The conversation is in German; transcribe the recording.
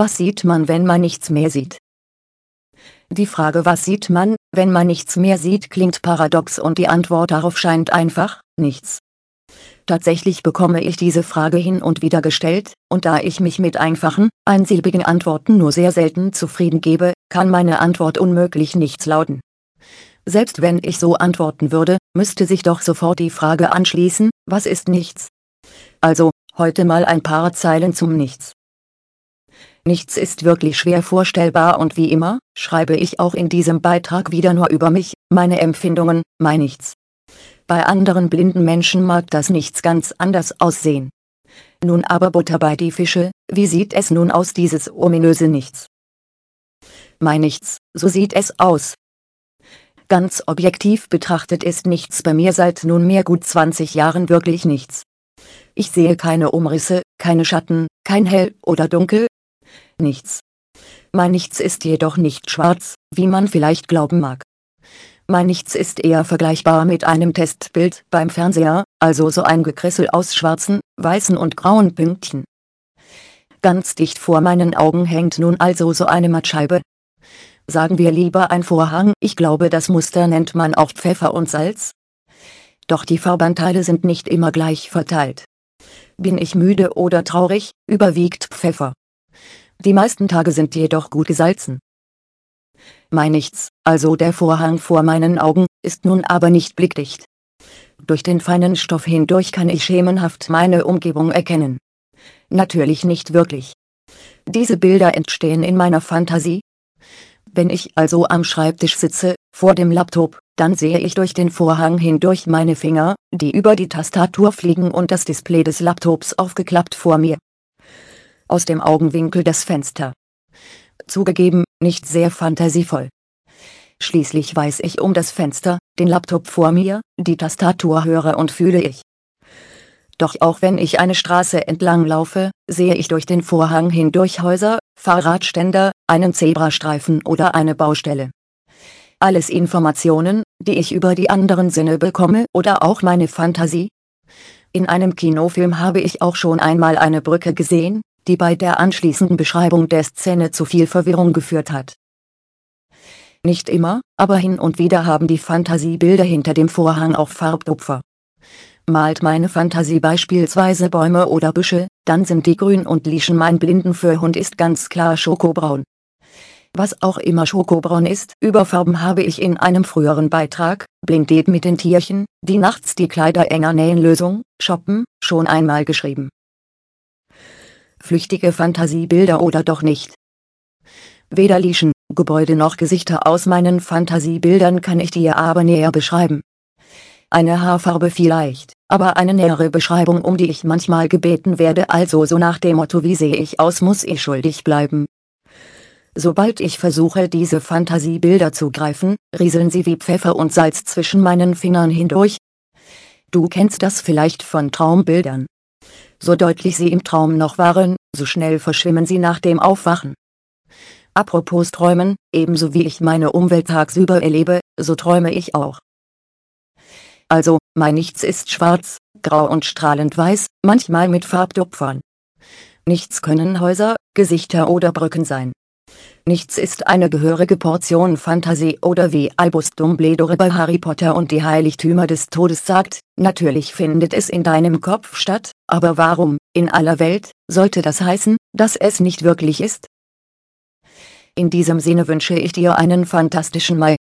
was sieht man wenn man nichts mehr sieht? Die Frage was sieht man, wenn man nichts mehr sieht klingt paradox und die Antwort darauf scheint einfach, nichts. Tatsächlich bekomme ich diese Frage hin und wieder gestellt, und da ich mich mit einfachen, einsilbigen Antworten nur sehr selten zufrieden gebe, kann meine Antwort unmöglich nichts lauten. Selbst wenn ich so antworten würde, müsste sich doch sofort die Frage anschließen, was ist nichts? Also, heute mal ein paar Zeilen zum Nichts. Nichts ist wirklich schwer vorstellbar und wie immer, schreibe ich auch in diesem Beitrag wieder nur über mich, meine Empfindungen, mein Nichts. Bei anderen blinden Menschen mag das Nichts ganz anders aussehen. Nun aber Butter bei die Fische, wie sieht es nun aus dieses ominöse Nichts? Mein Nichts, so sieht es aus. Ganz objektiv betrachtet ist nichts bei mir seit nunmehr gut 20 Jahren wirklich nichts. Ich sehe keine Umrisse, keine Schatten, kein Hell oder Dunkel, nichts. Mein Nichts ist jedoch nicht schwarz, wie man vielleicht glauben mag. Mein Nichts ist eher vergleichbar mit einem Testbild beim Fernseher, also so ein Gekrissel aus schwarzen, weißen und grauen Pünktchen. Ganz dicht vor meinen Augen hängt nun also so eine Mattscheibe. Sagen wir lieber ein Vorhang, ich glaube das Muster nennt man auch Pfeffer und Salz. Doch die Farbanteile sind nicht immer gleich verteilt. Bin ich müde oder traurig, überwiegt Pfeffer. Die meisten Tage sind jedoch gut gesalzen. Mein Nichts, also der Vorhang vor meinen Augen, ist nun aber nicht blickdicht. Durch den feinen Stoff hindurch kann ich schemenhaft meine Umgebung erkennen. Natürlich nicht wirklich. Diese Bilder entstehen in meiner Fantasie. Wenn ich also am Schreibtisch sitze, vor dem Laptop, dann sehe ich durch den Vorhang hindurch meine Finger, die über die Tastatur fliegen und das Display des Laptops aufgeklappt vor mir aus dem Augenwinkel das Fenster. Zugegeben, nicht sehr fantasievoll. Schließlich weiß ich um das Fenster, den Laptop vor mir, die Tastatur höre und fühle ich. Doch auch wenn ich eine Straße entlang laufe, sehe ich durch den Vorhang hindurch Häuser, Fahrradständer, einen Zebrastreifen oder eine Baustelle. Alles Informationen, die ich über die anderen Sinne bekomme oder auch meine Fantasie. In einem Kinofilm habe ich auch schon einmal eine Brücke gesehen, die bei der anschließenden Beschreibung der Szene zu viel Verwirrung geführt hat. Nicht immer, aber hin und wieder haben die Fantasiebilder hinter dem Vorhang auch Farbtupfer. Malt meine Fantasie beispielsweise Bäume oder Büsche, dann sind die grün und Lieschen mein Blinden für Hund ist ganz klar schokobraun. Was auch immer schokobraun ist, über Farben habe ich in einem früheren Beitrag, Blindet mit den Tierchen, die nachts die Kleider enger nähen Lösung, shoppen, schon einmal geschrieben flüchtige Fantasiebilder oder doch nicht. Weder Lieschen, Gebäude noch Gesichter aus meinen Fantasiebildern kann ich dir aber näher beschreiben. Eine Haarfarbe vielleicht, aber eine nähere Beschreibung um die ich manchmal gebeten werde also so nach dem Motto wie sehe ich aus muss ich schuldig bleiben. Sobald ich versuche diese Fantasiebilder zu greifen, rieseln sie wie Pfeffer und Salz zwischen meinen Fingern hindurch. Du kennst das vielleicht von Traumbildern so deutlich sie im Traum noch waren, so schnell verschwimmen sie nach dem Aufwachen. Apropos Träumen, ebenso wie ich meine Umwelt tagsüber erlebe, so träume ich auch. Also, mein Nichts ist schwarz, grau und strahlend weiß, manchmal mit Farbtupfern. Nichts können Häuser, Gesichter oder Brücken sein. Nichts ist eine gehörige Portion Fantasie oder wie Albus Dumbledore bei Harry Potter und die Heiligtümer des Todes sagt, natürlich findet es in deinem Kopf statt, aber warum, in aller Welt, sollte das heißen, dass es nicht wirklich ist? In diesem Sinne wünsche ich dir einen fantastischen Mai,